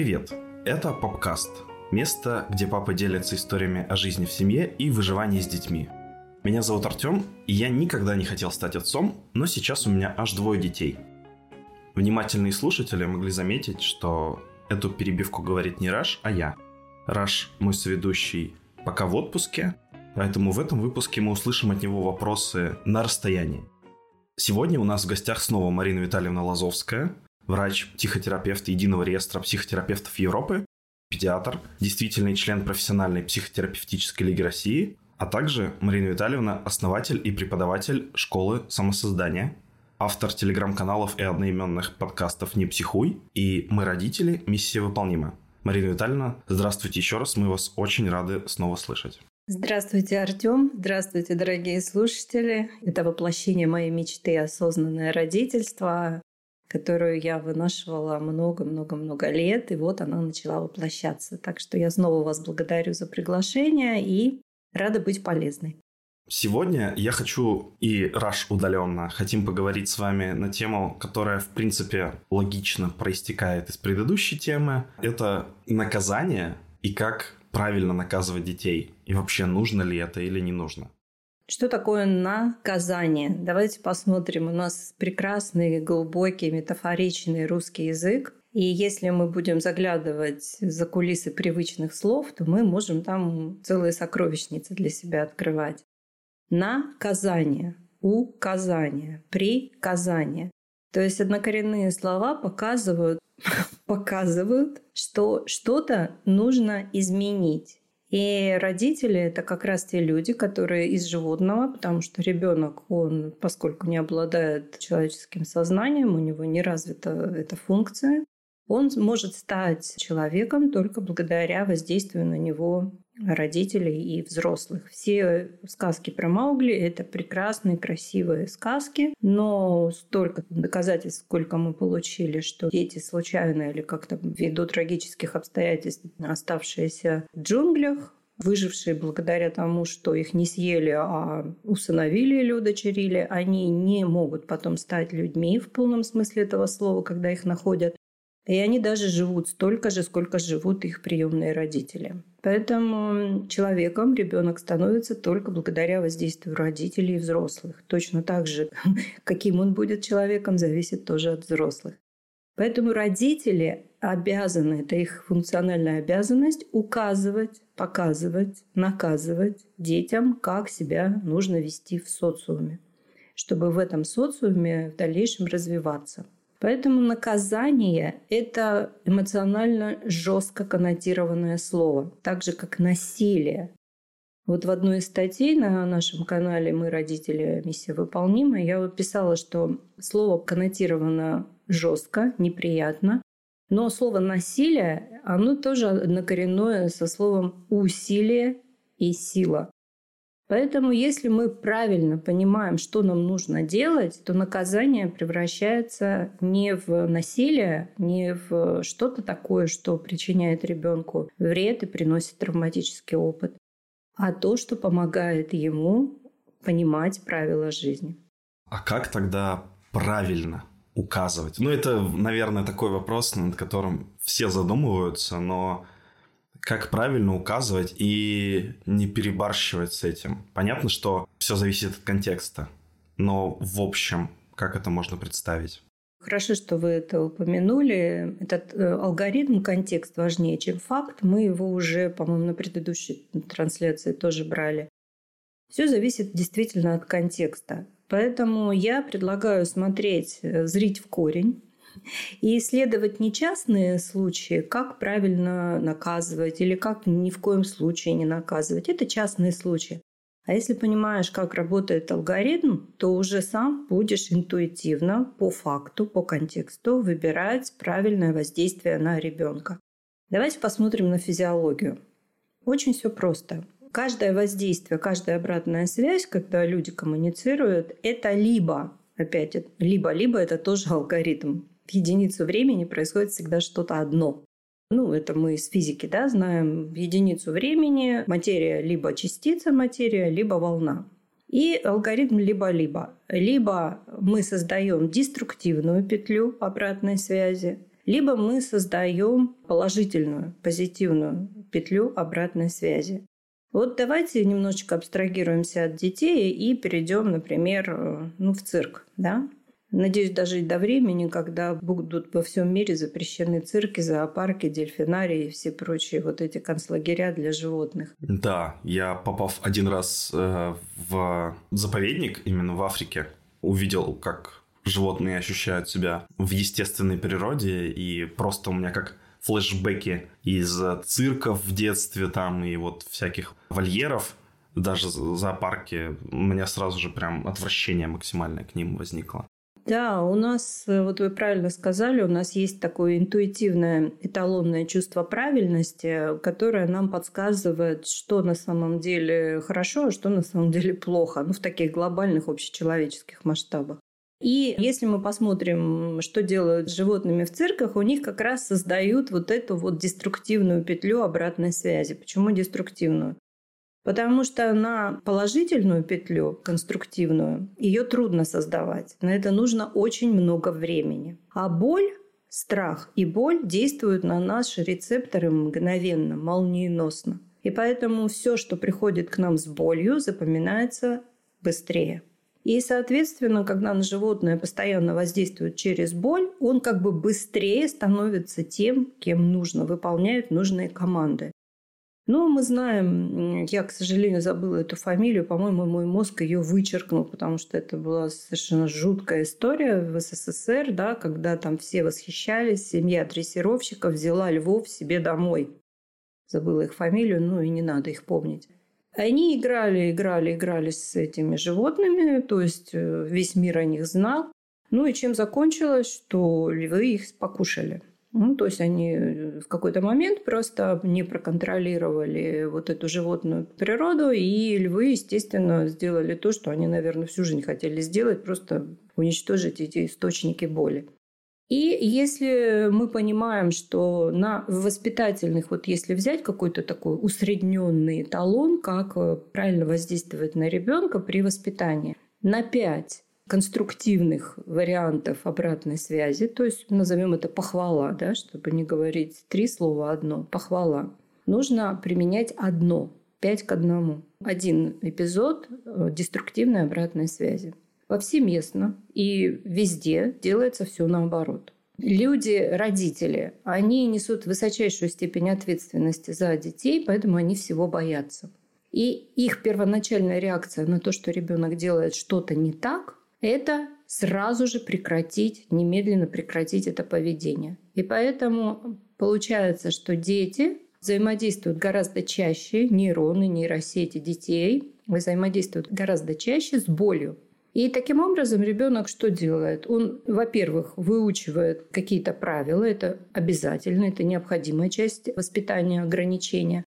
Привет! Это Попкаст. Место, где папа делится историями о жизни в семье и выживании с детьми. Меня зовут Артем, и я никогда не хотел стать отцом, но сейчас у меня аж двое детей. Внимательные слушатели могли заметить, что эту перебивку говорит не Раш, а я. Раш, мой соведущий, пока в отпуске, поэтому в этом выпуске мы услышим от него вопросы на расстоянии. Сегодня у нас в гостях снова Марина Витальевна Лазовская, врач-психотерапевт Единого реестра психотерапевтов Европы, педиатр, действительный член профессиональной психотерапевтической лиги России, а также Марина Витальевна, основатель и преподаватель школы самосоздания, автор телеграм-каналов и одноименных подкастов «Не психуй» и «Мы родители. Миссия выполнима». Марина Витальевна, здравствуйте еще раз, мы вас очень рады снова слышать. Здравствуйте, Артем. Здравствуйте, дорогие слушатели. Это воплощение моей мечты «Осознанное родительство», которую я вынашивала много-много-много лет, и вот она начала воплощаться. Так что я снова вас благодарю за приглашение и рада быть полезной. Сегодня я хочу и Раш удаленно хотим поговорить с вами на тему, которая, в принципе, логично проистекает из предыдущей темы. Это наказание и как правильно наказывать детей. И вообще, нужно ли это или не нужно. Что такое наказание? Давайте посмотрим. У нас прекрасный, глубокий, метафоричный русский язык. И если мы будем заглядывать за кулисы привычных слов, то мы можем там целые сокровищницы для себя открывать. Наказание, указание, приказание. То есть однокоренные слова показывают, показывают, что что-то нужно изменить. И родители это как раз те люди, которые из животного, потому что ребенок, он, поскольку не обладает человеческим сознанием, у него не развита эта функция, он может стать человеком только благодаря воздействию на него родителей и взрослых. Все сказки про Маугли – это прекрасные, красивые сказки, но столько доказательств, сколько мы получили, что дети случайно или как-то ввиду трагических обстоятельств, оставшиеся в джунглях, выжившие благодаря тому, что их не съели, а усыновили или удочерили, они не могут потом стать людьми в полном смысле этого слова, когда их находят. И они даже живут столько же, сколько живут их приемные родители. Поэтому человеком ребенок становится только благодаря воздействию родителей и взрослых. Точно так же, каким он будет человеком, зависит тоже от взрослых. Поэтому родители обязаны, это их функциональная обязанность, указывать, показывать, наказывать детям, как себя нужно вести в социуме, чтобы в этом социуме в дальнейшем развиваться. Поэтому наказание – это эмоционально жестко коннотированное слово, так же как насилие. Вот в одной из статей на нашем канале «Мы родители. Миссия выполнима» я писала, что слово коннотировано жестко, неприятно, но слово «насилие», оно тоже однокоренное со словом «усилие» и «сила». Поэтому, если мы правильно понимаем, что нам нужно делать, то наказание превращается не в насилие, не в что-то такое, что причиняет ребенку вред и приносит травматический опыт, а то, что помогает ему понимать правила жизни. А как тогда правильно указывать? Ну, это, наверное, такой вопрос, над которым все задумываются, но как правильно указывать и не перебарщивать с этим. Понятно, что все зависит от контекста, но в общем, как это можно представить? Хорошо, что вы это упомянули. Этот э, алгоритм, контекст важнее, чем факт. Мы его уже, по-моему, на предыдущей трансляции тоже брали. Все зависит действительно от контекста. Поэтому я предлагаю смотреть, э, зрить в корень, и исследовать не частные случаи, как правильно наказывать или как ни в коем случае не наказывать. Это частные случаи. А если понимаешь, как работает алгоритм, то уже сам будешь интуитивно, по факту, по контексту выбирать правильное воздействие на ребенка. Давайте посмотрим на физиологию. Очень все просто. Каждое воздействие, каждая обратная связь, когда люди коммуницируют, это либо, опять, либо-либо это тоже алгоритм единицу времени происходит всегда что-то одно. Ну, это мы из физики, да, знаем. Единицу времени материя либо частица материя, либо волна. И алгоритм либо-либо. Либо мы создаем деструктивную петлю обратной связи, либо мы создаем положительную, позитивную петлю обратной связи. Вот давайте немножечко абстрагируемся от детей и перейдем, например, э, ну, в цирк. Да? Надеюсь, дожить до времени, когда будут во всем мире запрещены цирки, зоопарки, дельфинарии и все прочие вот эти концлагеря для животных. Да, я попав один раз э, в заповедник именно в Африке, увидел, как животные ощущают себя в естественной природе, и просто у меня как флешбеки из цирков в детстве там и вот всяких вольеров, даже зоопарки, у меня сразу же прям отвращение максимальное к ним возникло. Да, у нас, вот вы правильно сказали, у нас есть такое интуитивное эталонное чувство правильности, которое нам подсказывает, что на самом деле хорошо, а что на самом деле плохо, ну, в таких глобальных общечеловеческих масштабах. И если мы посмотрим, что делают с животными в цирках, у них как раз создают вот эту вот деструктивную петлю обратной связи. Почему деструктивную? Потому что на положительную петлю, конструктивную, ее трудно создавать. На это нужно очень много времени. А боль, страх и боль действуют на наши рецепторы мгновенно, молниеносно. И поэтому все, что приходит к нам с болью, запоминается быстрее. И, соответственно, когда на животное постоянно воздействует через боль, он как бы быстрее становится тем, кем нужно, выполняет нужные команды. Но мы знаем, я, к сожалению, забыла эту фамилию, по-моему, мой мозг ее вычеркнул, потому что это была совершенно жуткая история в СССР, да, когда там все восхищались, семья дрессировщиков взяла львов себе домой. Забыла их фамилию, ну и не надо их помнить. Они играли, играли, играли с этими животными, то есть э, весь мир о них знал. Ну и чем закончилось, что львы их покушали. Ну, то есть они э, в какой-то момент просто не проконтролировали вот эту животную природу, и львы, естественно, сделали то, что они, наверное, всю жизнь хотели сделать, просто уничтожить эти источники боли. И если мы понимаем, что на воспитательных, вот если взять какой-то такой усредненный эталон, как э, правильно воздействовать на ребенка при воспитании, на 5 конструктивных вариантов обратной связи, то есть назовем это похвала, да, чтобы не говорить три слова одно, похвала, нужно применять одно, пять к одному. Один эпизод э, деструктивной обратной связи повсеместно и везде делается все наоборот. Люди, родители, они несут высочайшую степень ответственности за детей, поэтому они всего боятся. И их первоначальная реакция на то, что ребенок делает что-то не так, это сразу же прекратить, немедленно прекратить это поведение. И поэтому получается, что дети взаимодействуют гораздо чаще, нейроны, нейросети детей взаимодействуют гораздо чаще с болью. И таким образом ребенок что делает? Он, во-первых, выучивает какие-то правила, это обязательно, это необходимая часть воспитания, ограничения.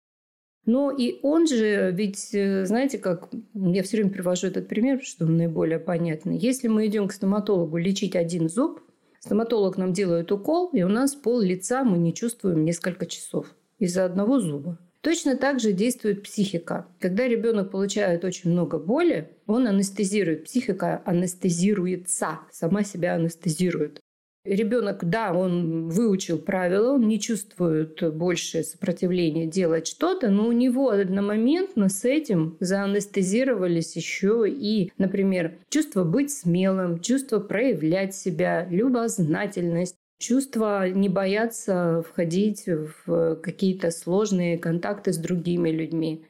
Но и он же, ведь, э, знаете, как я все время привожу этот пример, что он наиболее понятный. Если мы идем к стоматологу лечить один зуб, стоматолог нам делает укол, и у нас пол лица мы не чувствуем несколько часов из-за одного зуба. Точно так же действует психика. Когда ребенок получает очень много боли, он анестезирует. Психика анестезируется, сама себя анестезирует. Ребенок, да, он выучил правила, он не чувствует больше сопротивления делать что-то, но у него одномоментно с этим заанестезировались еще и, например, чувство быть смелым, чувство проявлять себя, любознательность, чувство не бояться входить в какие-то сложные контакты с другими людьми.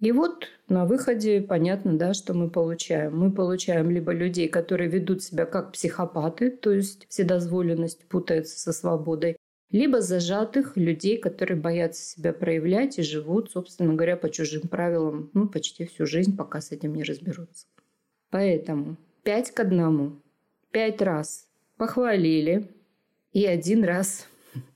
И вот на выходе понятно, да, что мы получаем. Мы получаем либо людей, которые ведут себя как психопаты, то есть вседозволенность путается со свободой, либо зажатых людей, которые боятся себя проявлять и живут, собственно говоря, по чужим правилам, ну, почти всю жизнь, пока с этим не разберутся. Поэтому пять к одному. Пять раз похвалили, и один раз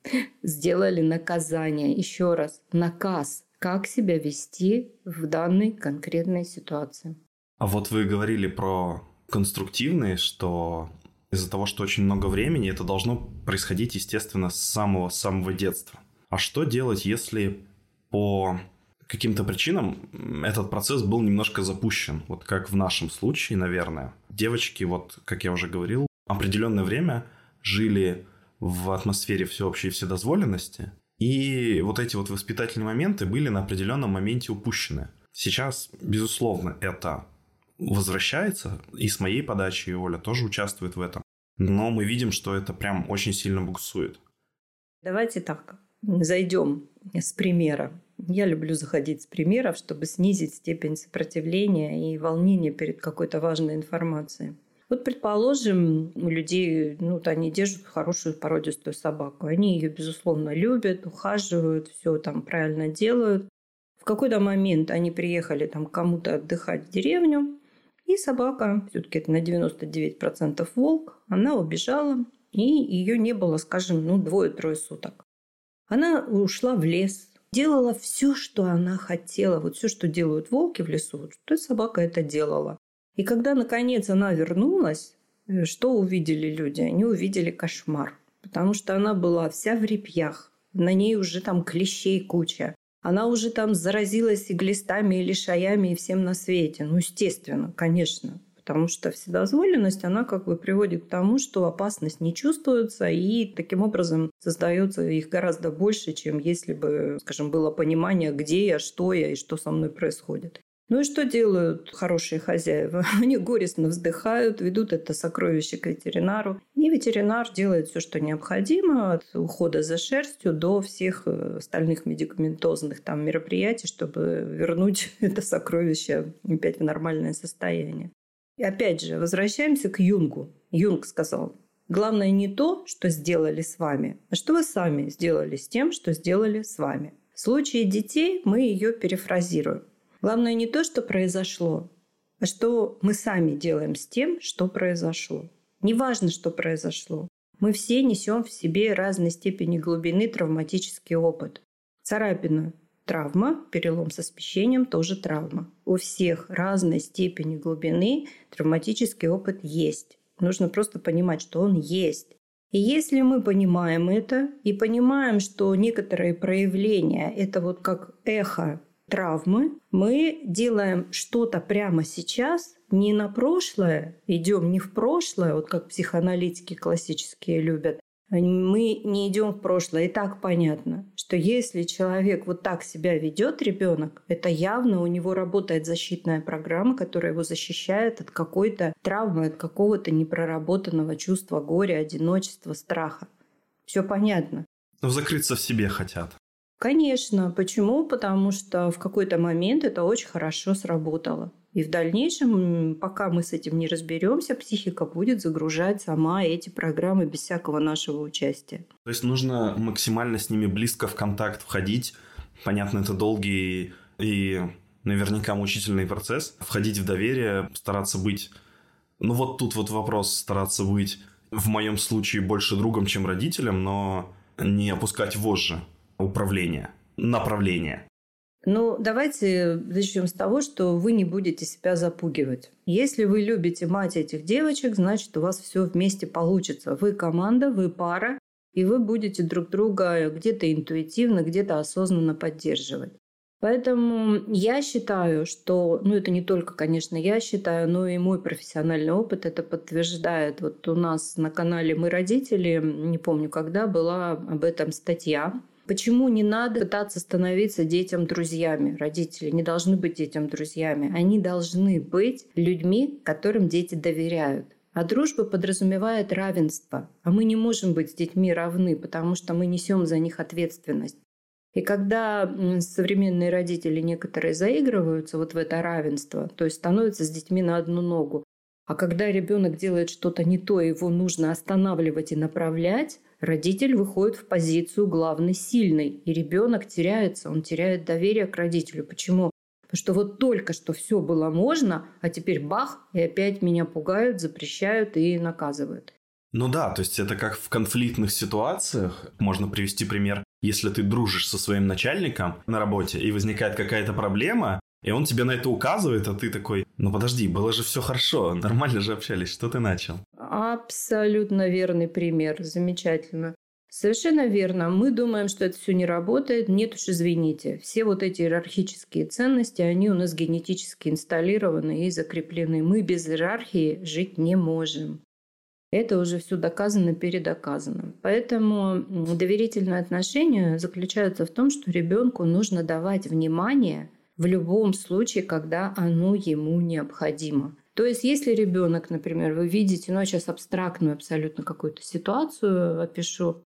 сделали наказание. Еще раз, наказ, как себя вести в данной конкретной ситуации. А вот вы говорили про конструктивные, что из-за того, что очень много времени, это должно происходить, естественно, с самого-самого детства. А что делать, если по каким-то причинам этот процесс был немножко запущен? Вот как в нашем случае, наверное. Девочки, вот, как я уже говорил, определенное время жили в атмосфере всеобщей вседозволенности. И вот эти вот воспитательные моменты были на определенном моменте упущены. Сейчас, безусловно, это возвращается, и с моей подачи, и Оля тоже участвует в этом. Но мы видим, что это прям очень сильно буксует. Давайте так, зайдем с примера. Я люблю заходить с примеров, чтобы снизить степень сопротивления и волнения перед какой-то важной информацией. Вот, предположим, у людей, ну, вот они держат хорошую породистую собаку. Они ее, безусловно, любят, ухаживают, все там правильно делают. В какой-то момент они приехали там кому-то отдыхать в деревню, и собака, все-таки это на 99% волк, она убежала, и ее не было, скажем, ну, двое-трое суток. Она ушла в лес, делала все, что она хотела. Вот все, что делают волки в лесу, то собака это делала. И когда, наконец, она вернулась, э, что увидели люди? Они увидели кошмар. Потому что она была вся в репьях. На ней уже там клещей куча. Она уже там заразилась и глистами, и лишаями, и всем на свете. Ну, естественно, конечно. Потому что вседозволенность, она как бы приводит к тому, что опасность не чувствуется, и таким образом создается их гораздо больше, чем если бы, скажем, было понимание, где я, что я и что со мной происходит. Ну и что делают хорошие хозяева? Они горестно вздыхают, ведут это сокровище к ветеринару. И ветеринар делает все, что необходимо, от ухода за шерстью до всех э, остальных медикаментозных там мероприятий, чтобы вернуть это сокровище опять в нормальное состояние. И опять же, возвращаемся к Юнгу. Юнг сказал, главное не то, что сделали с вами, а что вы сами сделали с тем, что сделали с вами. В случае детей мы ее перефразируем. Главное не то, что произошло, а что мы сами делаем с тем, что произошло. Неважно, что произошло. Мы все несем в себе разной степени глубины травматический опыт. Царапина – травма, перелом со смещением – тоже травма. У всех разной степени глубины травматический опыт есть. Нужно просто понимать, что он есть. И если мы понимаем это и понимаем, что некоторые проявления – это вот как эхо травмы, мы делаем что-то прямо сейчас, не на прошлое, идем не в прошлое, вот как психоаналитики классические любят, мы не идем в прошлое. И так понятно, что если человек вот так себя ведет, ребенок, это явно у него работает защитная программа, которая его защищает от какой-то травмы, от какого-то непроработанного чувства горя, одиночества, страха. Все понятно. Но закрыться в себе хотят. Конечно. Почему? Потому что в какой-то момент это очень хорошо сработало. И в дальнейшем, пока мы с этим не разберемся, психика будет загружать сама эти программы без всякого нашего участия. То есть нужно максимально с ними близко в контакт входить. Понятно, это долгий и наверняка мучительный процесс. Входить в доверие, стараться быть... Ну вот тут вот вопрос, стараться быть в моем случае больше другом, чем родителем, но не опускать вожжи управления, направления? Ну, давайте начнем с того, что вы не будете себя запугивать. Если вы любите мать этих девочек, значит, у вас все вместе получится. Вы команда, вы пара, и вы будете друг друга где-то интуитивно, где-то осознанно поддерживать. Поэтому я считаю, что, ну это не только, конечно, я считаю, но и мой профессиональный опыт это подтверждает. Вот у нас на канале «Мы родители», не помню когда, была об этом статья, Почему не надо пытаться становиться детям друзьями? Родители не должны быть детям друзьями. Они должны быть людьми, которым дети доверяют. А дружба подразумевает равенство. А мы не можем быть с детьми равны, потому что мы несем за них ответственность. И когда современные родители некоторые заигрываются вот в это равенство, то есть становятся с детьми на одну ногу, а когда ребенок делает что-то не то, его нужно останавливать и направлять, родитель выходит в позицию главной сильной, и ребенок теряется, он теряет доверие к родителю. Почему? Потому что вот только что все было можно, а теперь бах, и опять меня пугают, запрещают и наказывают. Ну да, то есть это как в конфликтных ситуациях. Можно привести пример, если ты дружишь со своим начальником на работе, и возникает какая-то проблема, и он тебе на это указывает, а ты такой, ну подожди, было же все хорошо, нормально же общались, что ты начал? Абсолютно верный пример, замечательно. Совершенно верно. Мы думаем, что это все не работает. Нет уж, извините. Все вот эти иерархические ценности, они у нас генетически инсталлированы и закреплены. Мы без иерархии жить не можем. Это уже все доказано, передоказано. Поэтому доверительные отношения заключаются в том, что ребенку нужно давать внимание в любом случае, когда оно ему необходимо. То есть, если ребенок, например, вы видите, ну, я сейчас абстрактную абсолютно какую-то ситуацию опишу,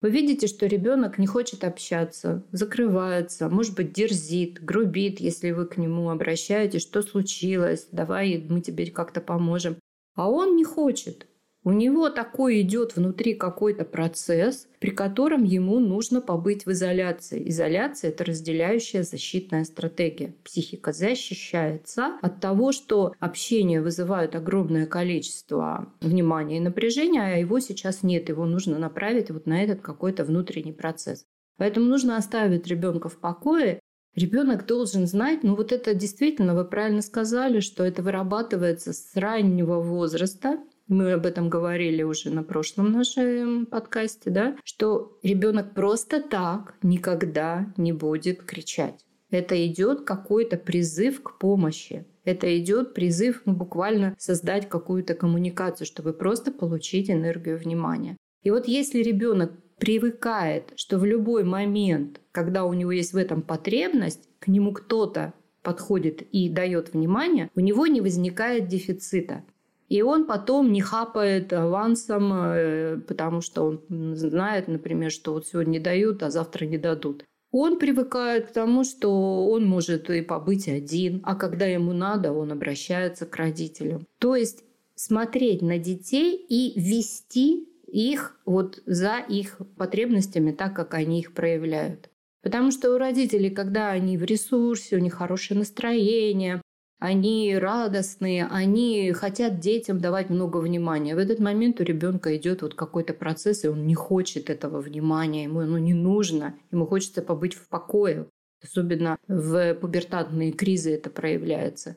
вы видите, что ребенок не хочет общаться, закрывается, может быть, дерзит, грубит, если вы к нему обращаетесь, что случилось, давай мы тебе как-то поможем. А он не хочет. У него такой идет внутри какой-то процесс, при котором ему нужно побыть в изоляции. Изоляция – это разделяющая защитная стратегия. Психика защищается от того, что общение вызывает огромное количество внимания и напряжения, а его сейчас нет. Его нужно направить вот на этот какой-то внутренний процесс. Поэтому нужно оставить ребенка в покое Ребенок должен знать, ну вот это действительно, вы правильно сказали, что это вырабатывается с раннего возраста, мы об этом говорили уже на прошлом нашем подкасте, да, что ребенок просто так никогда не будет кричать. Это идет какой-то призыв к помощи. Это идет призыв ну, буквально создать какую-то коммуникацию, чтобы просто получить энергию внимания. И вот если ребенок привыкает, что в любой момент, когда у него есть в этом потребность, к нему кто-то подходит и дает внимание, у него не возникает дефицита. И он потом не хапает авансом, э, потому что он знает, например, что вот сегодня дают, а завтра не дадут. Он привыкает к тому, что он может и побыть один, а когда ему надо, он обращается к родителям. То есть смотреть на детей и вести их вот за их потребностями, так как они их проявляют. Потому что у родителей, когда они в ресурсе, у них хорошее настроение, они радостные, они хотят детям давать много внимания. В этот момент у ребенка идет вот какой-то процесс, и он не хочет этого внимания, ему оно не нужно, ему хочется побыть в покое. Особенно в пубертатные кризы это проявляется.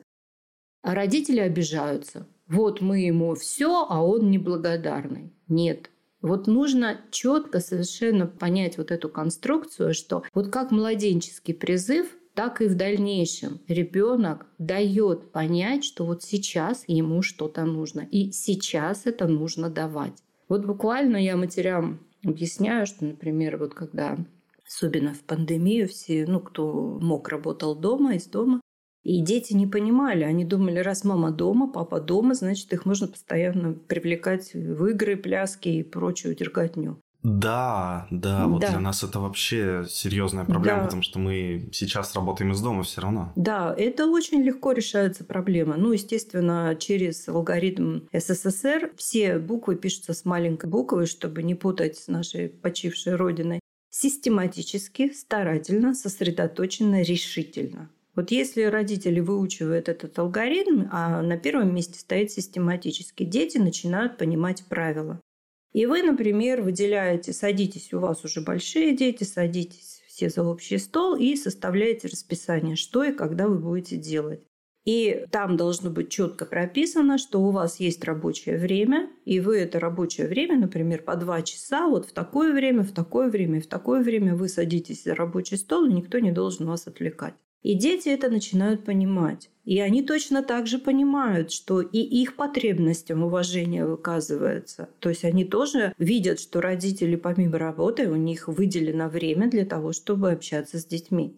А родители обижаются. Вот мы ему все, а он неблагодарный. Нет. Вот нужно четко совершенно понять вот эту конструкцию, что вот как младенческий призыв – так и в дальнейшем ребенок дает понять, что вот сейчас ему что-то нужно. И сейчас это нужно давать. Вот буквально я матерям объясняю, что, например, вот когда особенно в пандемию все, ну, кто мог, работал дома, из дома, и дети не понимали, они думали, раз мама дома, папа дома, значит, их можно постоянно привлекать в игры, пляски и прочую дерготню. Да, да, вот да. для нас это вообще серьезная проблема, да. потому что мы сейчас работаем из дома все равно. Да, это очень легко решается проблема. Ну, естественно, через алгоритм СССР все буквы пишутся с маленькой буквы, чтобы не путать с нашей почившей родиной. Систематически, старательно, сосредоточенно, решительно. Вот если родители выучивают этот алгоритм, а на первом месте стоит систематически, дети начинают понимать правила. И вы, например, выделяете, садитесь, у вас уже большие дети, садитесь все за общий стол и составляете расписание, что и когда вы будете делать. И там должно быть четко прописано, что у вас есть рабочее время, и вы это рабочее время, например, по два часа, вот в такое время, в такое время, в такое время вы садитесь за рабочий стол, и никто не должен вас отвлекать. И дети это начинают понимать. И они точно так же понимают, что и их потребностям уважение выказывается. То есть они тоже видят, что родители помимо работы, у них выделено время для того, чтобы общаться с детьми.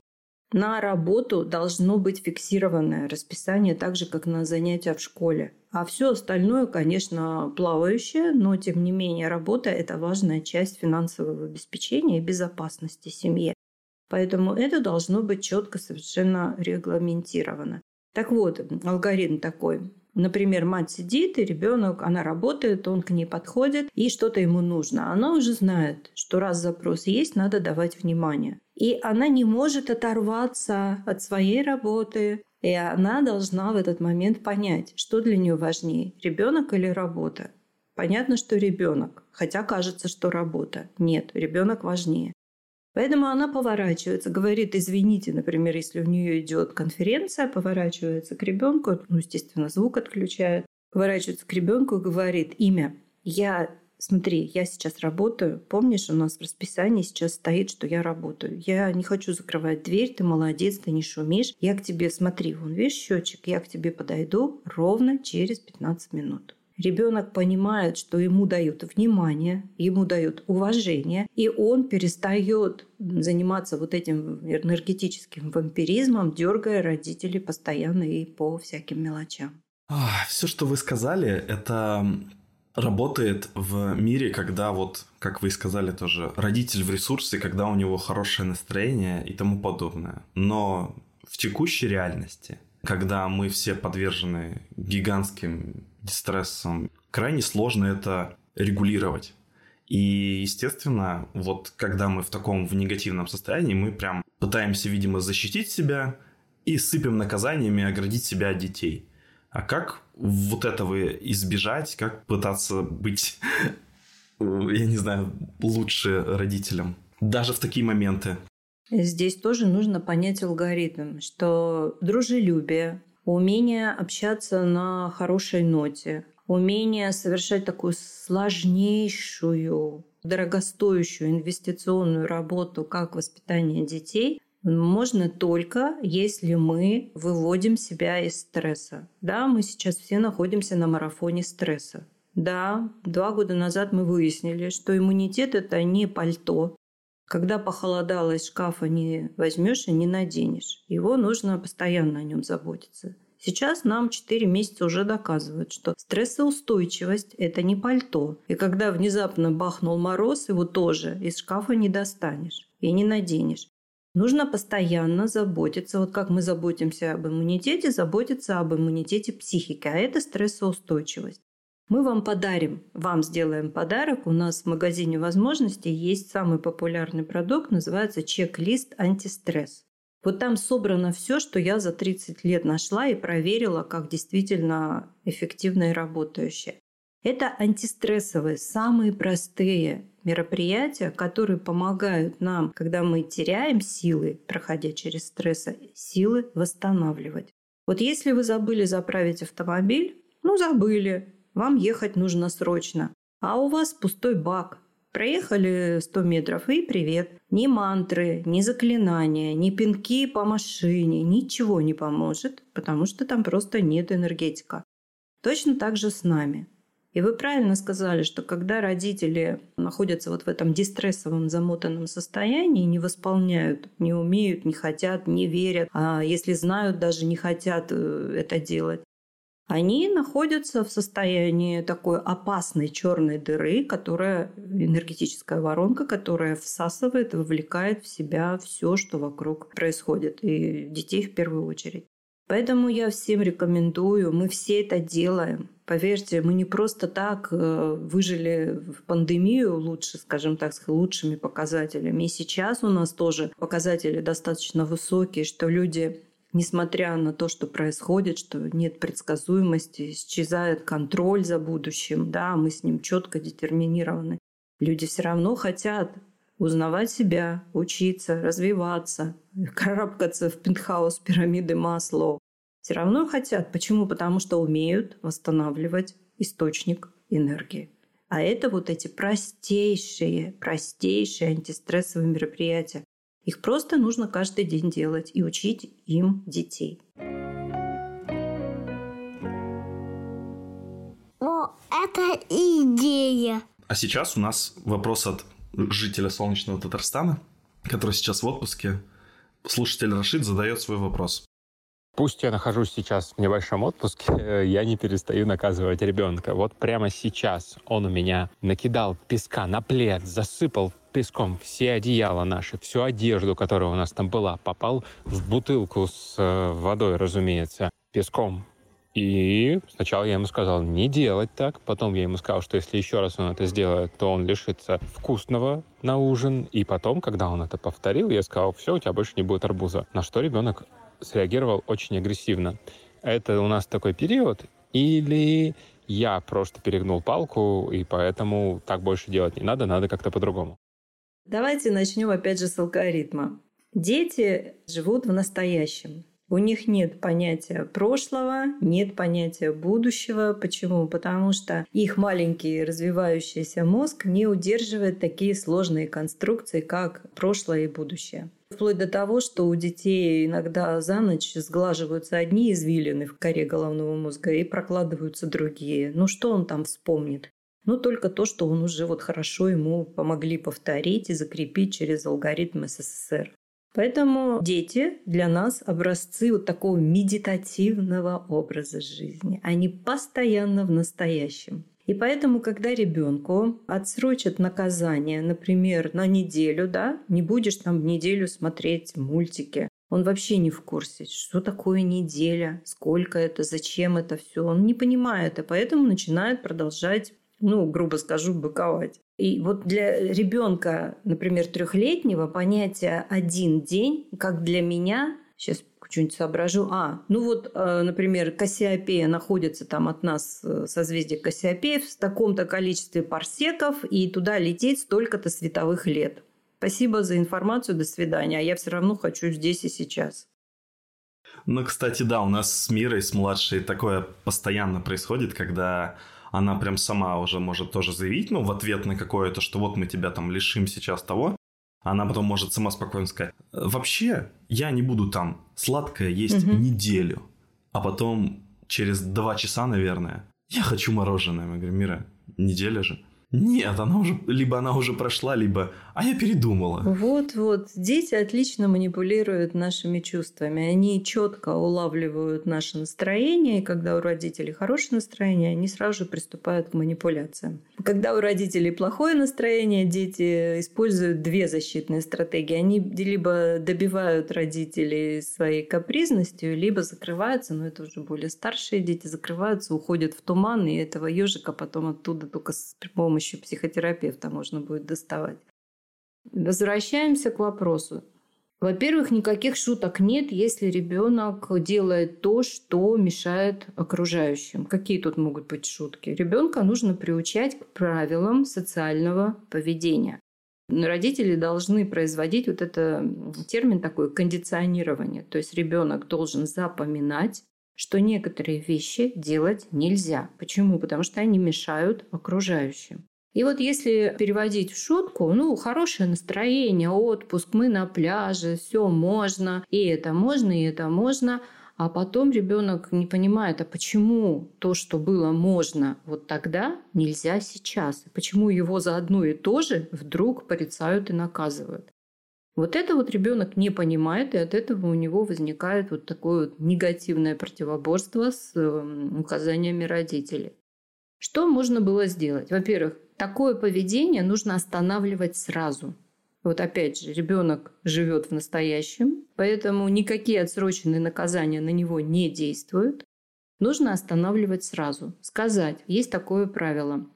На работу должно быть фиксированное расписание, так же, как на занятия в школе. А все остальное, конечно, плавающее, но тем не менее работа – это важная часть финансового обеспечения и безопасности семьи. Поэтому это должно быть четко совершенно регламентировано. Так вот, алгоритм такой. Например, мать сидит, и ребенок, она работает, он к ней подходит, и что-то ему нужно. Она уже знает, что раз запрос есть, надо давать внимание. И она не может оторваться от своей работы, и она должна в этот момент понять, что для нее важнее, ребенок или работа. Понятно, что ребенок, хотя кажется, что работа. Нет, ребенок важнее. Поэтому она поворачивается, говорит, извините, например, если у нее идет конференция, поворачивается к ребенку, ну, естественно, звук отключает, поворачивается к ребенку и говорит имя. Я смотри, я сейчас работаю. Помнишь, у нас в расписании сейчас стоит, что я работаю. Я не хочу закрывать дверь, ты молодец, ты не шумишь. Я к тебе, смотри, вон, видишь счетчик, я к тебе подойду ровно через 15 минут. Ребенок понимает, что ему дают внимание, ему дают уважение, и он перестает заниматься вот этим энергетическим вампиризмом, дергая родителей постоянно и по всяким мелочам. Все, что вы сказали, это работает в мире, когда вот, как вы сказали тоже, родитель в ресурсе, когда у него хорошее настроение и тому подобное. Но в текущей реальности, когда мы все подвержены гигантским стрессом, крайне сложно это регулировать. И, естественно, вот когда мы в таком в негативном состоянии, мы прям пытаемся, видимо, защитить себя и сыпем наказаниями оградить себя от детей. А как вот этого избежать, как пытаться быть, я не знаю, лучше родителям, даже в такие моменты? Здесь тоже нужно понять алгоритм, что дружелюбие, умение общаться на хорошей ноте, умение совершать такую сложнейшую, дорогостоящую инвестиционную работу, как воспитание детей, можно только, если мы выводим себя из стресса. Да, мы сейчас все находимся на марафоне стресса. Да, два года назад мы выяснили, что иммунитет – это не пальто. Когда похолодало из шкафа не возьмешь и не наденешь. Его нужно постоянно о нем заботиться. Сейчас нам 4 месяца уже доказывают, что стрессоустойчивость – это не пальто. И когда внезапно бахнул мороз, его тоже из шкафа не достанешь и не наденешь. Нужно постоянно заботиться, вот как мы заботимся об иммунитете, заботиться об иммунитете психики, а это стрессоустойчивость. Мы вам подарим, вам сделаем подарок. У нас в магазине возможностей есть самый популярный продукт, называется чек-лист антистресс. Вот там собрано все, что я за 30 лет нашла и проверила, как действительно эффективно и работающее. Это антистрессовые, самые простые мероприятия, которые помогают нам, когда мы теряем силы, проходя через стрессы, силы восстанавливать. Вот если вы забыли заправить автомобиль, ну забыли, вам ехать нужно срочно, а у вас пустой бак, Проехали 100 метров и привет. Ни мантры, ни заклинания, ни пинки по машине, ничего не поможет, потому что там просто нет энергетика. Точно так же с нами. И вы правильно сказали, что когда родители находятся вот в этом дистрессовом, замотанном состоянии, не восполняют, не умеют, не хотят, не верят, а если знают, даже не хотят э, это делать, они находятся в состоянии такой опасной черной дыры, которая энергетическая воронка, которая всасывает, вовлекает в себя все, что вокруг происходит, и детей в первую очередь. Поэтому я всем рекомендую, мы все это делаем. Поверьте, мы не просто так э, выжили в пандемию лучше, скажем так, с лучшими показателями. И сейчас у нас тоже показатели достаточно высокие, что люди несмотря на то, что происходит, что нет предсказуемости, исчезает контроль за будущим, да, мы с ним четко детерминированы. Люди все равно хотят узнавать себя, учиться, развиваться, карабкаться в пентхаус пирамиды Маслоу. Все равно хотят. Почему? Потому что умеют восстанавливать источник энергии. А это вот эти простейшие, простейшие антистрессовые мероприятия. Их просто нужно каждый день делать и учить им детей. О, это идея. А сейчас у нас вопрос от жителя солнечного Татарстана, который сейчас в отпуске. Слушатель Рашид задает свой вопрос. Пусть я нахожусь сейчас в небольшом отпуске, я не перестаю наказывать ребенка. Вот прямо сейчас он у меня накидал песка на плед, засыпал песком все одеяла наши, всю одежду, которая у нас там была, попал в бутылку с э, водой, разумеется, песком. И сначала я ему сказал не делать так, потом я ему сказал, что если еще раз он это сделает, то он лишится вкусного на ужин. И потом, когда он это повторил, я сказал, все, у тебя больше не будет арбуза. На что ребенок среагировал очень агрессивно. Это у нас такой период, или я просто перегнул палку, и поэтому так больше делать не надо, надо как-то по-другому. Давайте начнем опять же с алгоритма. Дети живут в настоящем. У них нет понятия прошлого, нет понятия будущего. Почему? Потому что их маленький развивающийся мозг не удерживает такие сложные конструкции, как прошлое и будущее. Вплоть до того, что у детей иногда за ночь сглаживаются одни извилины в коре головного мозга и прокладываются другие. Ну что он там вспомнит? Ну только то, что он уже вот хорошо ему помогли повторить и закрепить через алгоритм СССР. Поэтому дети для нас образцы вот такого медитативного образа жизни. Они постоянно в настоящем. И поэтому, когда ребенку отсрочат наказание, например, на неделю, да, не будешь там неделю смотреть мультики, он вообще не в курсе, что такое неделя, сколько это, зачем это все. Он не понимает, и поэтому начинает продолжать, ну, грубо скажу, быковать. И вот для ребенка, например, трехлетнего, понятие один день, как для меня, сейчас что-нибудь соображу. А, ну вот, э, например, Кассиопея находится там от нас, э, созвездие Кассиопея, в таком-то количестве парсеков, и туда лететь столько-то световых лет. Спасибо за информацию, до свидания. А я все равно хочу здесь и сейчас. Ну, кстати, да, у нас с Мирой, с младшей, такое постоянно происходит, когда она прям сама уже может тоже заявить, ну, в ответ на какое-то, что вот мы тебя там лишим сейчас того, она потом может сама спокойно сказать, вообще я не буду там сладкое есть угу. неделю, а потом через два часа, наверное, я хочу мороженое. Мы говорим, Мира, неделя же. Нет, она уже, либо она уже прошла, либо, а я передумала. Вот-вот, дети отлично манипулируют нашими чувствами. Они четко улавливают наше настроение, и когда у родителей хорошее настроение, они сразу же приступают к манипуляциям. Когда у родителей плохое настроение, дети используют две защитные стратегии. Они либо добивают родителей своей капризностью, либо закрываются, но это уже более старшие дети, закрываются, уходят в туман, и этого ежика потом оттуда только с помощью помощью психотерапевта можно будет доставать. Возвращаемся к вопросу. Во-первых, никаких шуток нет, если ребенок делает то, что мешает окружающим. Какие тут могут быть шутки? Ребенка нужно приучать к правилам социального поведения. Родители должны производить вот это термин такой кондиционирование. То есть ребенок должен запоминать, что некоторые вещи делать нельзя. Почему? Потому что они мешают окружающим. И вот если переводить в шутку, ну, хорошее настроение, отпуск, мы на пляже, все можно, и это можно, и это можно, а потом ребенок не понимает, а почему то, что было можно вот тогда, нельзя сейчас? Почему его за одно и то же вдруг порицают и наказывают? Вот это вот ребенок не понимает, и от этого у него возникает вот такое вот негативное противоборство с эм, указаниями родителей. Что можно было сделать? Во-первых, такое поведение нужно останавливать сразу. Вот опять же, ребенок живет в настоящем, поэтому никакие отсроченные наказания на него не действуют. Нужно останавливать сразу. Сказать, есть такое правило.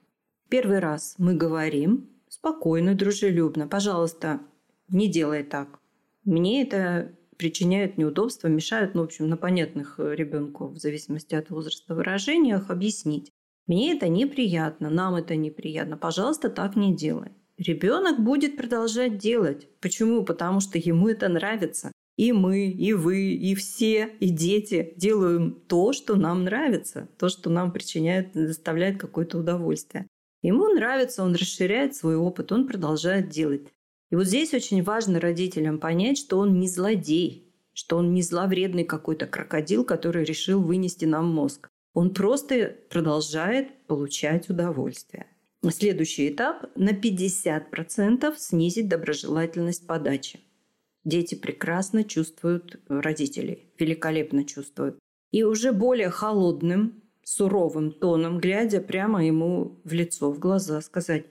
Первый раз мы говорим спокойно, дружелюбно. Пожалуйста, не делай так. Мне это причиняет неудобства, мешает, ну, в общем, на понятных ребенку, в зависимости от возраста выражениях, объяснить. Мне это неприятно, нам это неприятно. Пожалуйста, так не делай. Ребенок будет продолжать делать. Почему? Потому что ему это нравится. И мы, и вы, и все, и дети делаем то, что нам нравится, то, что нам причиняет, доставляет какое-то удовольствие. Ему нравится, он расширяет свой опыт, он продолжает делать. И вот здесь очень важно родителям понять, что он не злодей, что он не зловредный какой-то крокодил, который решил вынести нам мозг. Он просто продолжает получать удовольствие. Следующий этап – на 50% снизить доброжелательность подачи. Дети прекрасно чувствуют родителей, великолепно чувствуют. И уже более холодным, суровым тоном, глядя прямо ему в лицо, в глаза, сказать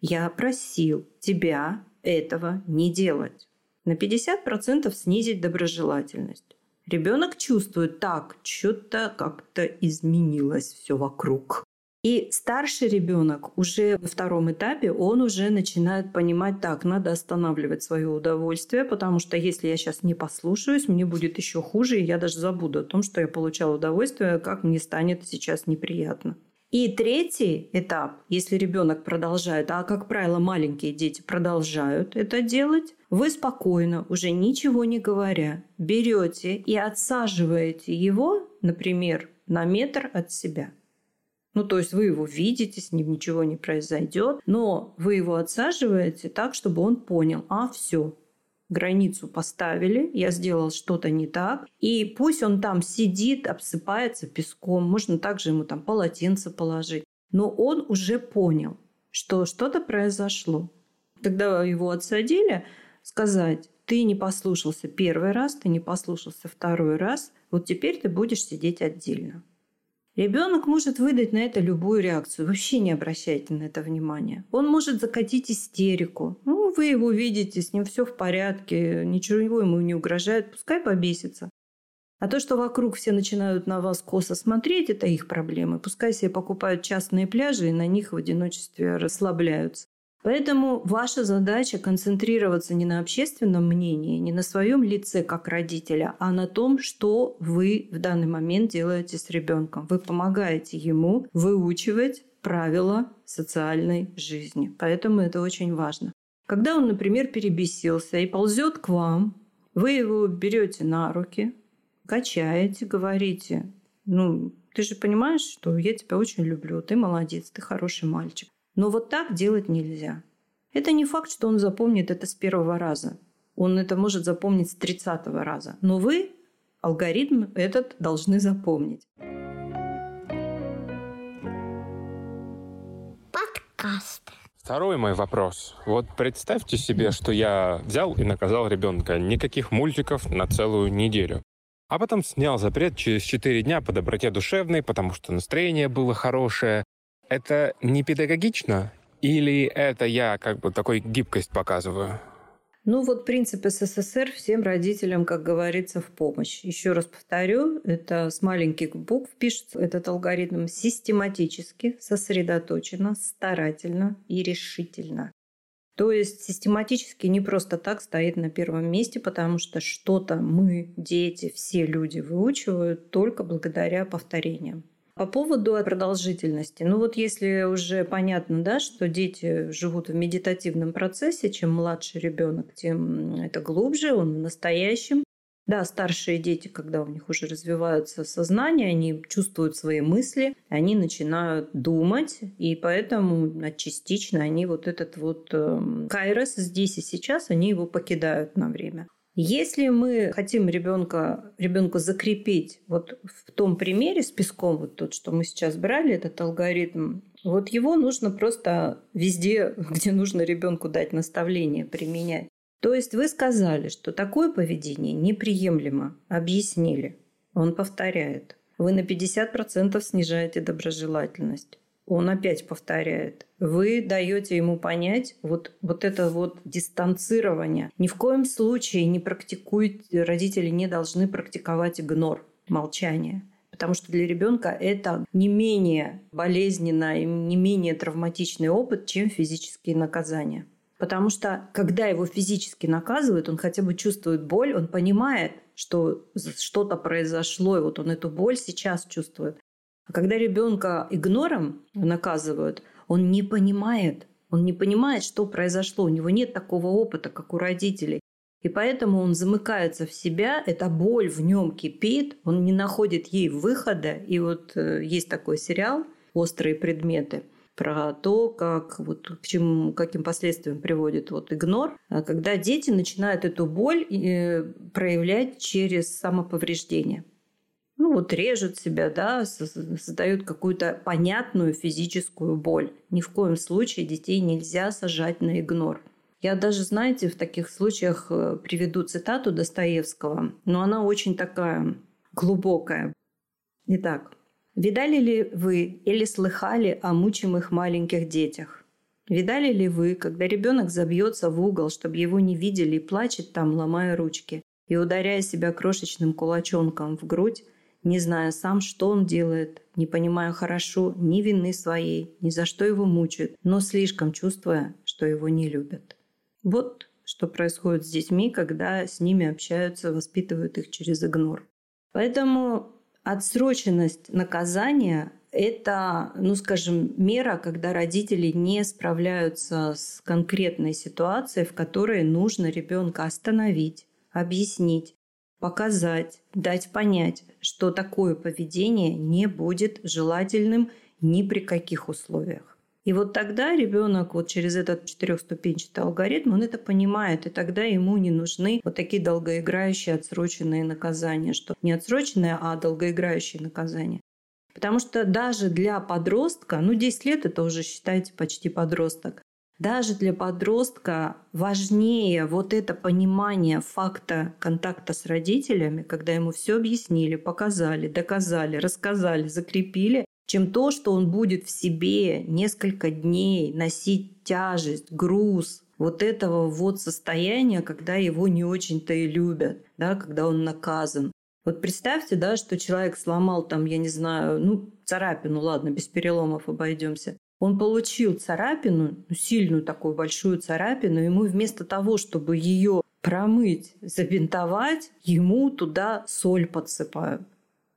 «Я просил тебя этого не делать». На 50% снизить доброжелательность. Ребенок чувствует так, что-то как-то изменилось все вокруг. И старший ребенок уже во втором этапе, он уже начинает понимать, так, надо останавливать свое удовольствие, потому что если я сейчас не послушаюсь, мне будет еще хуже, и я даже забуду о том, что я получал удовольствие, как мне станет сейчас неприятно. И третий этап, если ребенок продолжает, а как правило маленькие дети продолжают это делать, вы спокойно, уже ничего не говоря, берете и отсаживаете его, например, на метр от себя. Ну, то есть вы его видите, с ним ничего не произойдет, но вы его отсаживаете так, чтобы он понял, а все, границу поставили, я сделал что-то не так, и пусть он там сидит, обсыпается песком, можно также ему там полотенце положить, но он уже понял, что что-то произошло. Когда его отсадили, сказать, ты не послушался первый раз, ты не послушался второй раз, вот теперь ты будешь сидеть отдельно. Ребенок может выдать на это любую реакцию. Вообще не обращайте на это внимания. Он может закатить истерику. Ну, вы его видите, с ним все в порядке, ничего ему не угрожает, пускай побесится. А то, что вокруг все начинают на вас косо смотреть, это их проблемы. Пускай себе покупают частные пляжи и на них в одиночестве расслабляются. Поэтому ваша задача концентрироваться не на общественном мнении, не на своем лице как родителя, а на том, что вы в данный момент делаете с ребенком. Вы помогаете ему выучивать правила социальной жизни. Поэтому это очень важно. Когда он, например, перебесился и ползет к вам, вы его берете на руки, качаете, говорите, ну, ты же понимаешь, что я тебя очень люблю, ты молодец, ты хороший мальчик. Но вот так делать нельзя. Это не факт, что он запомнит это с первого раза. Он это может запомнить с тридцатого раза. Но вы алгоритм этот должны запомнить. Подкаст. Второй мой вопрос. Вот представьте себе, что я взял и наказал ребенка. Никаких мультиков на целую неделю. А потом снял запрет через 4 дня по доброте душевной, потому что настроение было хорошее, это не педагогично? Или это я как бы такой гибкость показываю? Ну вот принцип СССР всем родителям, как говорится, в помощь. Еще раз повторю, это с маленьких букв пишется этот алгоритм систематически, сосредоточенно, старательно и решительно. То есть систематически не просто так стоит на первом месте, потому что что-то мы, дети, все люди выучивают только благодаря повторениям. По поводу продолжительности. Ну вот если уже понятно, да, что дети живут в медитативном процессе, чем младше ребенок, тем это глубже, он в настоящем. Да, старшие дети, когда у них уже развиваются сознание, они чувствуют свои мысли, они начинают думать, и поэтому частично они вот этот вот э, кайрос здесь и сейчас, они его покидают на время. Если мы хотим ребенка, ребенка закрепить вот в том примере с песком, вот тот, что мы сейчас брали, этот алгоритм, вот его нужно просто везде, где нужно ребенку дать наставление, применять. То есть вы сказали, что такое поведение неприемлемо, объяснили. Он повторяет. Вы на 50% снижаете доброжелательность он опять повторяет. Вы даете ему понять вот, вот это вот дистанцирование. Ни в коем случае не практикуйте, родители не должны практиковать игнор, молчание. Потому что для ребенка это не менее болезненно и не менее травматичный опыт, чем физические наказания. Потому что когда его физически наказывают, он хотя бы чувствует боль, он понимает, что что-то произошло, и вот он эту боль сейчас чувствует. А когда ребенка игнором наказывают, он не понимает, он не понимает, что произошло, у него нет такого опыта, как у родителей. И поэтому он замыкается в себя, эта боль в нем кипит, он не находит ей выхода. И вот э, есть такой сериал «Острые предметы», про то, как, вот, к чему, каким последствиям приводит вот игнор, а когда дети начинают эту боль э, проявлять через самоповреждение ну вот режут себя, да, создают какую-то понятную физическую боль. Ни в коем случае детей нельзя сажать на игнор. Я даже, знаете, в таких случаях э, приведу цитату Достоевского, но она очень такая глубокая. Итак, видали ли вы или слыхали о мучимых маленьких детях? Видали ли вы, когда ребенок забьется в угол, чтобы его не видели и плачет там, ломая ручки, и ударяя себя крошечным кулачонком в грудь, не зная сам, что он делает, не понимая хорошо ни вины своей, ни за что его мучают, но слишком чувствуя, что его не любят. Вот что происходит с детьми, когда с ними общаются, воспитывают их через игнор. Поэтому отсроченность наказания – это, ну скажем, мера, когда родители не справляются с конкретной ситуацией, в которой нужно ребенка остановить, объяснить, показать, дать понять, что такое поведение не будет желательным ни при каких условиях. И вот тогда ребенок вот через этот четырехступенчатый алгоритм, он это понимает, и тогда ему не нужны вот такие долгоиграющие отсроченные наказания, что не отсроченные, а долгоиграющие наказания. Потому что даже для подростка, ну 10 лет это уже считайте почти подросток, даже для подростка важнее вот это понимание факта контакта с родителями, когда ему все объяснили, показали, доказали, рассказали, закрепили, чем то, что он будет в себе несколько дней носить тяжесть, груз вот этого вот состояния, когда его не очень-то и любят, да, когда он наказан. Вот представьте, да, что человек сломал там, я не знаю, ну, царапину, ладно, без переломов обойдемся. Он получил царапину, ну, сильную такую большую царапину, ему вместо того, чтобы ее промыть, забинтовать, ему туда соль подсыпают.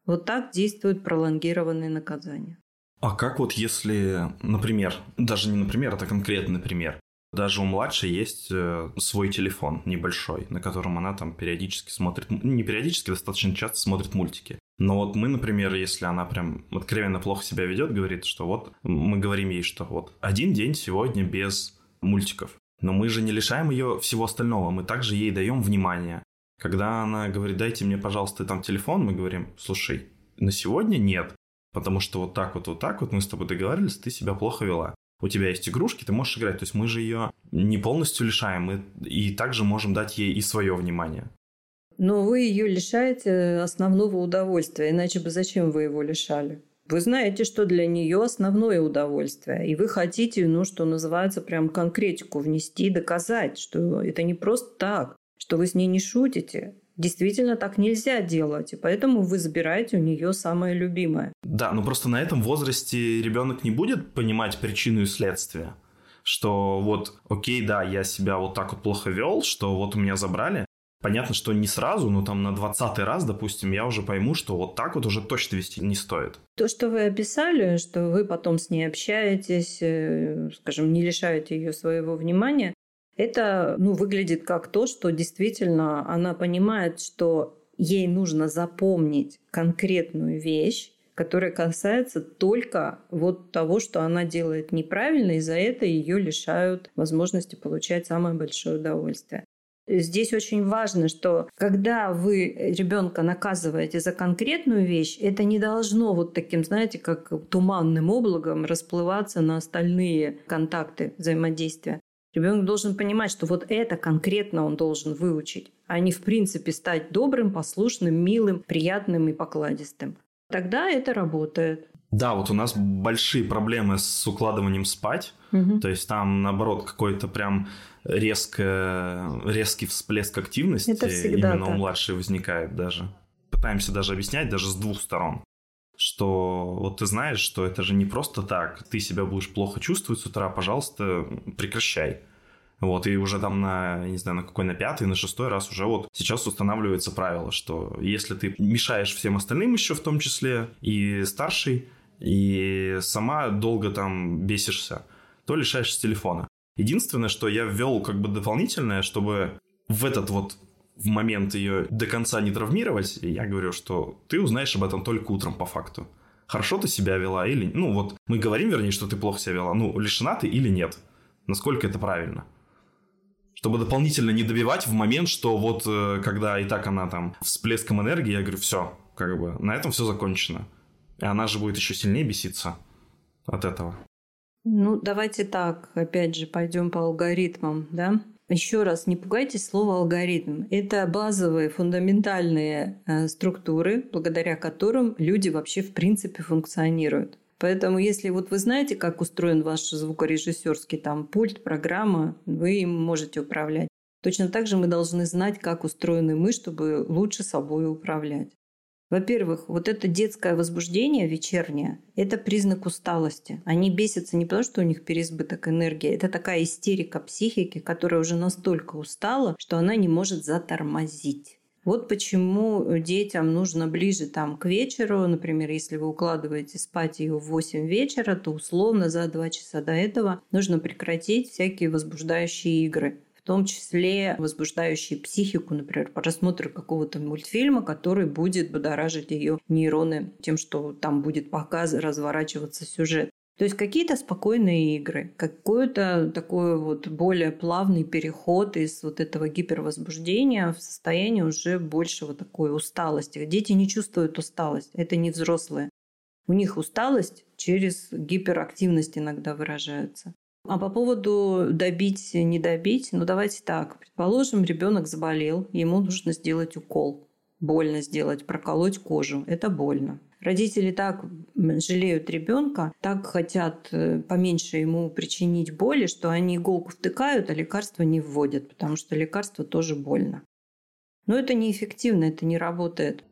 Вот так действуют пролонгированные наказания. А как вот если, например, даже не например, это конкретный пример, даже у младшей есть э, свой телефон небольшой, на котором она там периодически смотрит, не периодически, достаточно часто смотрит мультики. Но вот мы, например, если она прям откровенно плохо себя ведет, говорит, что вот мы говорим ей, что вот один день сегодня без мультиков. Но мы же не лишаем ее всего остального, мы также ей даем внимание. Когда она говорит, дайте мне, пожалуйста, там телефон, мы говорим, слушай, на сегодня нет, потому что вот так вот, вот так вот мы с тобой договорились, ты себя плохо вела. У тебя есть игрушки, ты можешь играть. То есть мы же ее не полностью лишаем, мы и также можем дать ей и свое внимание. Но вы ее лишаете основного удовольствия, иначе бы зачем вы его лишали? Вы знаете, что для нее основное удовольствие, и вы хотите, ну, что называется, прям конкретику внести, доказать, что это не просто так что вы с ней не шутите. Действительно так нельзя делать, и поэтому вы забираете у нее самое любимое. Да, но просто на этом возрасте ребенок не будет понимать причину и следствие. Что вот, окей, да, я себя вот так вот плохо вел, что вот у меня забрали. Понятно, что не сразу, но там на 20 раз, допустим, я уже пойму, что вот так вот уже точно вести не стоит. То, что вы описали, что вы потом с ней общаетесь, э, скажем, не лишаете ее своего внимания, это ну, выглядит как то, что действительно она понимает, что ей нужно запомнить конкретную вещь, которая касается только вот того, что она делает неправильно, и за это ее лишают возможности получать самое большое удовольствие. Здесь очень важно, что когда вы ребенка наказываете за конкретную вещь, это не должно вот таким, знаете, как туманным облаком расплываться на остальные контакты взаимодействия. Ребенок должен понимать, что вот это конкретно он должен выучить, а не в принципе стать добрым, послушным, милым, приятным и покладистым. Тогда это работает. Да, вот у нас большие проблемы с укладыванием спать. Угу. То есть там, наоборот, какой-то прям резко, резкий всплеск активности это всегда именно так. у младшей возникает даже. Пытаемся даже объяснять даже с двух сторон что вот ты знаешь, что это же не просто так. Ты себя будешь плохо чувствовать с утра, пожалуйста, прекращай. Вот, и уже там на, не знаю, на какой, на пятый, на шестой раз уже вот сейчас устанавливается правило, что если ты мешаешь всем остальным еще в том числе, и старший, и сама долго там бесишься, то лишаешься телефона. Единственное, что я ввел как бы дополнительное, чтобы в этот вот в момент ее до конца не травмировать, я говорю, что ты узнаешь об этом только утром по факту. Хорошо ты себя вела или... Ну вот мы говорим, вернее, что ты плохо себя вела. Ну, лишена ты или нет? Насколько это правильно? Чтобы дополнительно не добивать в момент, что вот э, когда и так она там всплеском энергии, я говорю, все, как бы на этом все закончено. И она же будет еще сильнее беситься от этого. Ну, давайте так, опять же, пойдем по алгоритмам, да? Еще раз, не пугайтесь слова алгоритм. Это базовые, фундаментальные э, структуры, благодаря которым люди вообще в принципе функционируют. Поэтому, если вот вы знаете, как устроен ваш звукорежиссерский там пульт, программа, вы им можете управлять. Точно так же мы должны знать, как устроены мы, чтобы лучше собой управлять. Во-первых, вот это детское возбуждение вечернее – это признак усталости. Они бесятся не потому, что у них переизбыток энергии, это такая истерика психики, которая уже настолько устала, что она не может затормозить. Вот почему детям нужно ближе там к вечеру, например, если вы укладываете спать ее в 8 вечера, то условно за 2 часа до этого нужно прекратить всякие возбуждающие игры в том числе возбуждающие психику, например, просмотр какого-то мультфильма, который будет будоражить ее нейроны тем, что там будет показ, разворачиваться сюжет. То есть какие-то спокойные игры, какой-то такой вот более плавный переход из вот этого гипервозбуждения в состояние уже большего такой усталости. Дети не чувствуют усталость, это не взрослые. У них усталость через гиперактивность иногда выражается. А по поводу добить, не добить, ну давайте так. Предположим, ребенок заболел, ему нужно сделать укол. Больно сделать, проколоть кожу. Это больно. Родители так жалеют ребенка, так хотят э, поменьше ему причинить боли, что они иголку втыкают, а лекарства не вводят, потому что лекарство тоже больно. Но это неэффективно, это не работает.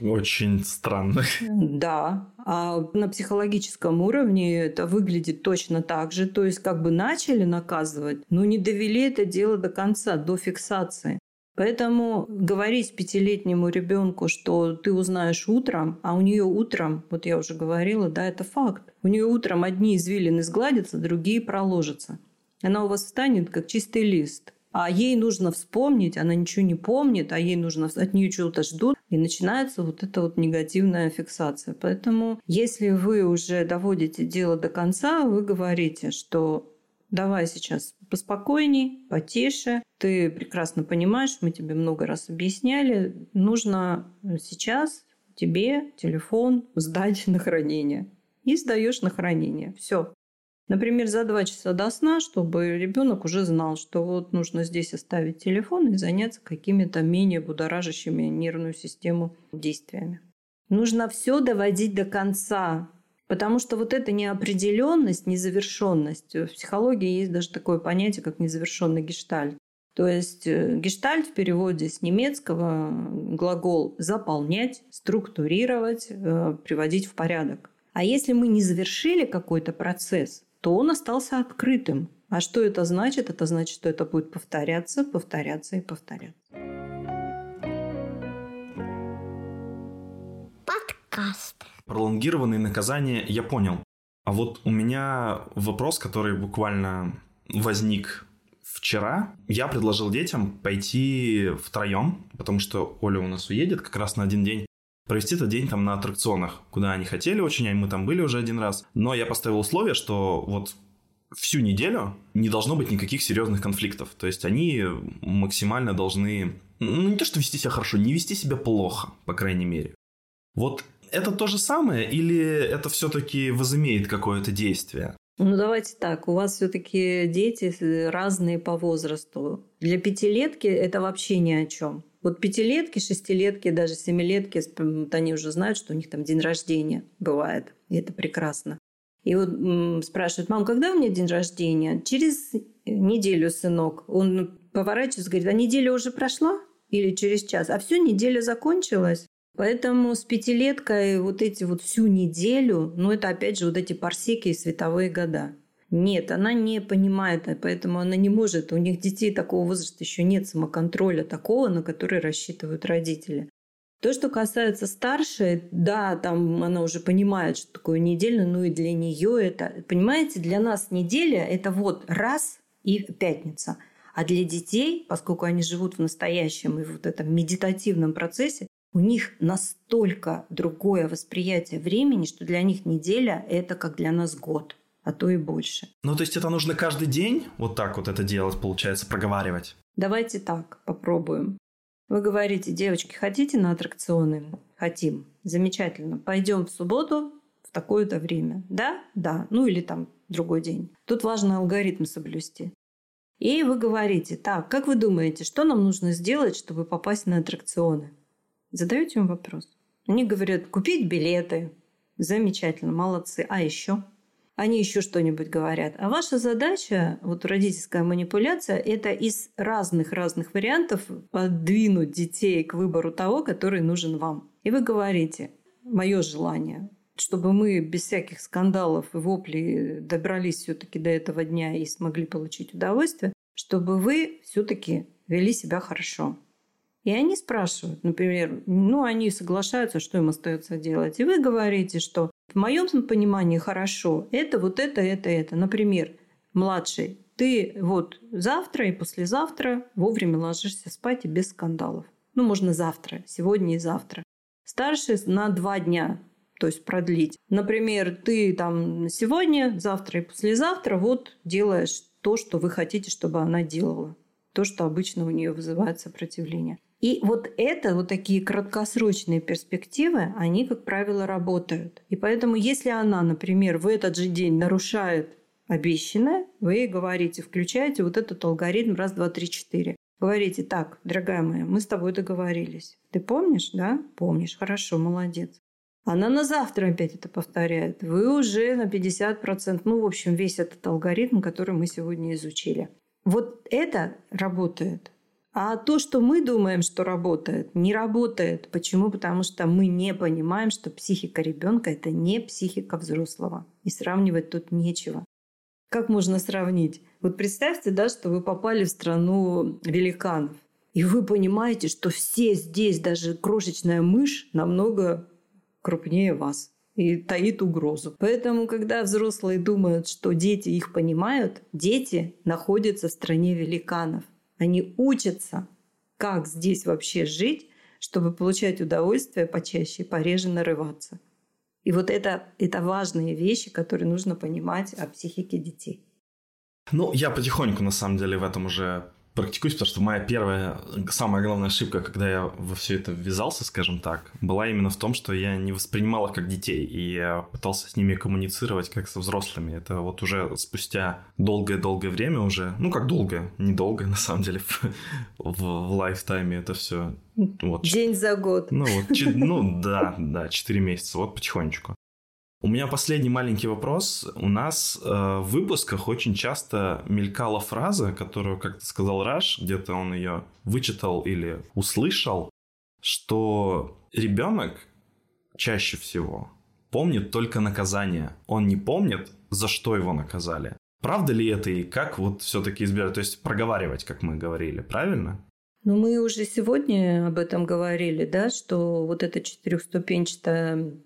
Очень странно. Да. А на психологическом уровне это выглядит точно так же. То есть как бы начали наказывать, но не довели это дело до конца, до фиксации. Поэтому говорить пятилетнему ребенку, что ты узнаешь утром, а у нее утром, вот я уже говорила, да, это факт. У нее утром одни извилины сгладятся, другие проложатся. Она у вас встанет, как чистый лист. А ей нужно вспомнить, она ничего не помнит, а ей нужно от нее чего-то ждут, и начинается вот эта вот негативная фиксация. Поэтому, если вы уже доводите дело до конца, вы говорите, что давай сейчас поспокойней, потише. Ты прекрасно понимаешь, мы тебе много раз объясняли, нужно сейчас тебе телефон сдать на хранение. И сдаешь на хранение. Все. Например, за два часа до сна, чтобы ребенок уже знал, что вот нужно здесь оставить телефон и заняться какими-то менее будоражащими нервную систему действиями. Нужно все доводить до конца. Потому что вот эта неопределенность, незавершенность, в психологии есть даже такое понятие, как незавершенный гештальт. То есть э, гештальт в переводе с немецкого глагол заполнять, структурировать, э, приводить в порядок. А если мы не завершили какой-то процесс, то он остался открытым. А что это значит? Это значит, что это будет повторяться, повторяться и повторяться. Подкаст. Пролонгированные наказания я понял. А вот у меня вопрос, который буквально возник вчера. Я предложил детям пойти втроем, потому что Оля у нас уедет как раз на один день провести этот день там на аттракционах, куда они хотели очень, а мы там были уже один раз. Но я поставил условие, что вот всю неделю не должно быть никаких серьезных конфликтов. То есть они максимально должны, ну не то что вести себя хорошо, не вести себя плохо, по крайней мере. Вот это то же самое или это все-таки возымеет какое-то действие? Ну, давайте так. У вас все-таки дети разные по возрасту. Для пятилетки это вообще ни о чем. Вот пятилетки, шестилетки, даже семилетки, вот они уже знают, что у них там день рождения бывает. И это прекрасно. И вот спрашивают, мам, когда у меня день рождения? Через неделю, сынок. Он поворачивается, говорит, а неделя уже прошла? Или через час? А все, неделя закончилась? Поэтому с пятилеткой вот эти вот всю неделю, ну это опять же вот эти парсеки и световые года. Нет, она не понимает, поэтому она не может. У них детей такого возраста еще нет самоконтроля такого, на который рассчитывают родители. То, что касается старшей, да, там она уже понимает, что такое неделя, ну и для нее это, понимаете, для нас неделя это вот раз и пятница. А для детей, поскольку они живут в настоящем и вот этом медитативном процессе, у них настолько другое восприятие времени, что для них неделя – это как для нас год, а то и больше. Ну, то есть это нужно каждый день вот так вот это делать, получается, проговаривать? Давайте так, попробуем. Вы говорите, девочки, хотите на аттракционы? Хотим. Замечательно. Пойдем в субботу в такое-то время. Да? Да. Ну или там другой день. Тут важно алгоритм соблюсти. И вы говорите, так, как вы думаете, что нам нужно сделать, чтобы попасть на аттракционы? Задаете им вопрос. Они говорят, купить билеты. Замечательно, молодцы. А еще? Они еще что-нибудь говорят. А ваша задача, вот родительская манипуляция, это из разных-разных вариантов подвинуть детей к выбору того, который нужен вам. И вы говорите, мое желание, чтобы мы без всяких скандалов и воплей добрались все-таки до этого дня и смогли получить удовольствие, чтобы вы все-таки вели себя хорошо. И они спрашивают, например, ну, они соглашаются, что им остается делать. И вы говорите, что в моем понимании хорошо, это вот это, это, это. Например, младший, ты вот завтра и послезавтра вовремя ложишься спать и без скандалов. Ну, можно завтра, сегодня и завтра. Старший на два дня. то есть продлить. Например, ты там сегодня, завтра и послезавтра вот делаешь то, что вы хотите, чтобы она делала. То, что обычно у нее вызывает сопротивление. И вот это, вот такие краткосрочные перспективы, они, как правило, работают. И поэтому, если она, например, в этот же день нарушает обещанное, вы говорите, включаете вот этот алгоритм раз, два, три, четыре. Говорите, так, дорогая моя, мы с тобой договорились. Ты помнишь, да? Помнишь, хорошо, молодец. Она на завтра опять это повторяет. Вы уже на 50%, ну, в общем, весь этот алгоритм, который мы сегодня изучили. Вот это работает. А то, что мы думаем, что работает, не работает. Почему? Потому что мы не понимаем, что психика ребенка это не психика взрослого. И сравнивать тут нечего. Как можно сравнить? Вот представьте, да, что вы попали в страну великанов. И вы понимаете, что все здесь, даже крошечная мышь, намного крупнее вас и таит угрозу. Поэтому, когда взрослые думают, что дети их понимают, дети находятся в стране великанов. Они учатся, как здесь вообще жить, чтобы получать удовольствие почаще и пореже нарываться. И вот это, это важные вещи, которые нужно понимать о психике детей. Ну, я потихоньку, на самом деле, в этом уже практикуюсь, потому что моя первая, самая главная ошибка, когда я во все это ввязался, скажем так, была именно в том, что я не воспринимал их как детей, и я пытался с ними коммуницировать как со взрослыми. Это вот уже спустя долгое-долгое время уже, ну как долго, недолго на самом деле, в, в, лайфтайме это все. Вот. День за год. Ну, вот, ну да, да, 4 месяца, вот потихонечку. У меня последний маленький вопрос. У нас э, в выпусках очень часто мелькала фраза, которую, как ты сказал Раш, где-то он ее вычитал или услышал, что ребенок чаще всего помнит только наказание. Он не помнит, за что его наказали. Правда ли это и как вот все-таки избирать? То есть проговаривать, как мы говорили, правильно? Ну, мы уже сегодня об этом говорили, да, что вот этот четырехступенчатый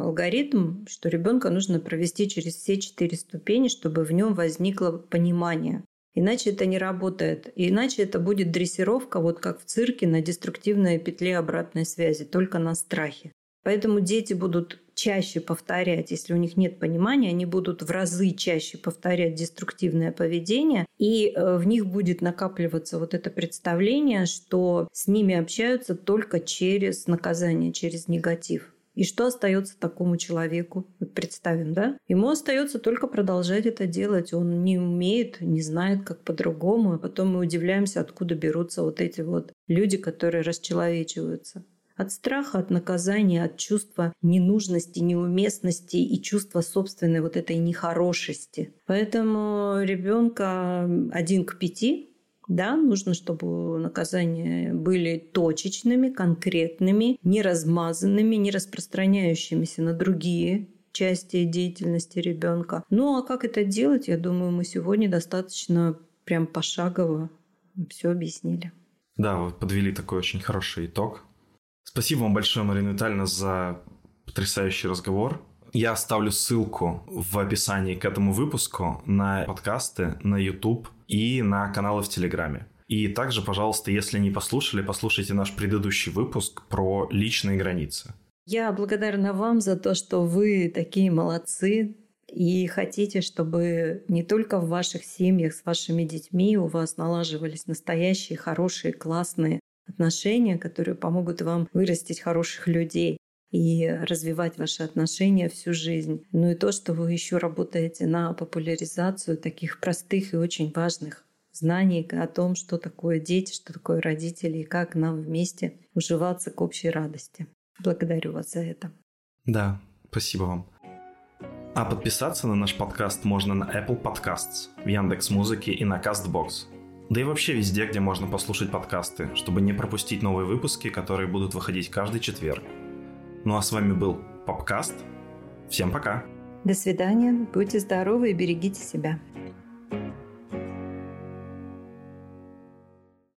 алгоритм, что ребенка нужно провести через все четыре ступени, чтобы в нем возникло понимание. Иначе это не работает. Иначе это будет дрессировка, вот как в цирке, на деструктивной петле обратной связи, только на страхе. Поэтому дети будут чаще повторять, если у них нет понимания, они будут в разы чаще повторять деструктивное поведение, и э, в них будет накапливаться вот это представление, что с ними общаются только через наказание, через негатив. И что остается такому человеку? Вот представим, да? Ему остается только продолжать это делать. Он не умеет, не знает, как по-другому. А потом мы удивляемся, откуда берутся вот эти вот люди, которые расчеловечиваются. От страха, от наказания, от чувства ненужности, неуместности и чувства собственной вот этой нехорошести. Поэтому ребенка один к пяти да, нужно, чтобы наказания были точечными, конкретными, не размазанными, не распространяющимися на другие части деятельности ребенка. Ну а как это делать, я думаю, мы сегодня достаточно прям пошагово все объяснили. Да, вы подвели такой очень хороший итог. Спасибо вам большое, Марина Витальевна, за потрясающий разговор. Я оставлю ссылку в описании к этому выпуску на подкасты, на YouTube и на каналы в Телеграме. И также, пожалуйста, если не послушали, послушайте наш предыдущий выпуск про личные границы. Я благодарна вам за то, что вы такие молодцы и хотите, чтобы не только в ваших семьях с вашими детьми у вас налаживались настоящие, хорошие, классные отношения, которые помогут вам вырастить хороших людей и развивать ваши отношения всю жизнь. Ну и то, что вы еще работаете на популяризацию таких простых и очень важных знаний о том, что такое дети, что такое родители и как нам вместе уживаться к общей радости. Благодарю вас за это. Да, спасибо вам. А подписаться на наш подкаст можно на Apple Podcasts, в Яндекс Музыке и на CastBox – да и вообще везде, где можно послушать подкасты, чтобы не пропустить новые выпуски, которые будут выходить каждый четверг. Ну а с вами был Попкаст. Всем пока. До свидания, будьте здоровы и берегите себя.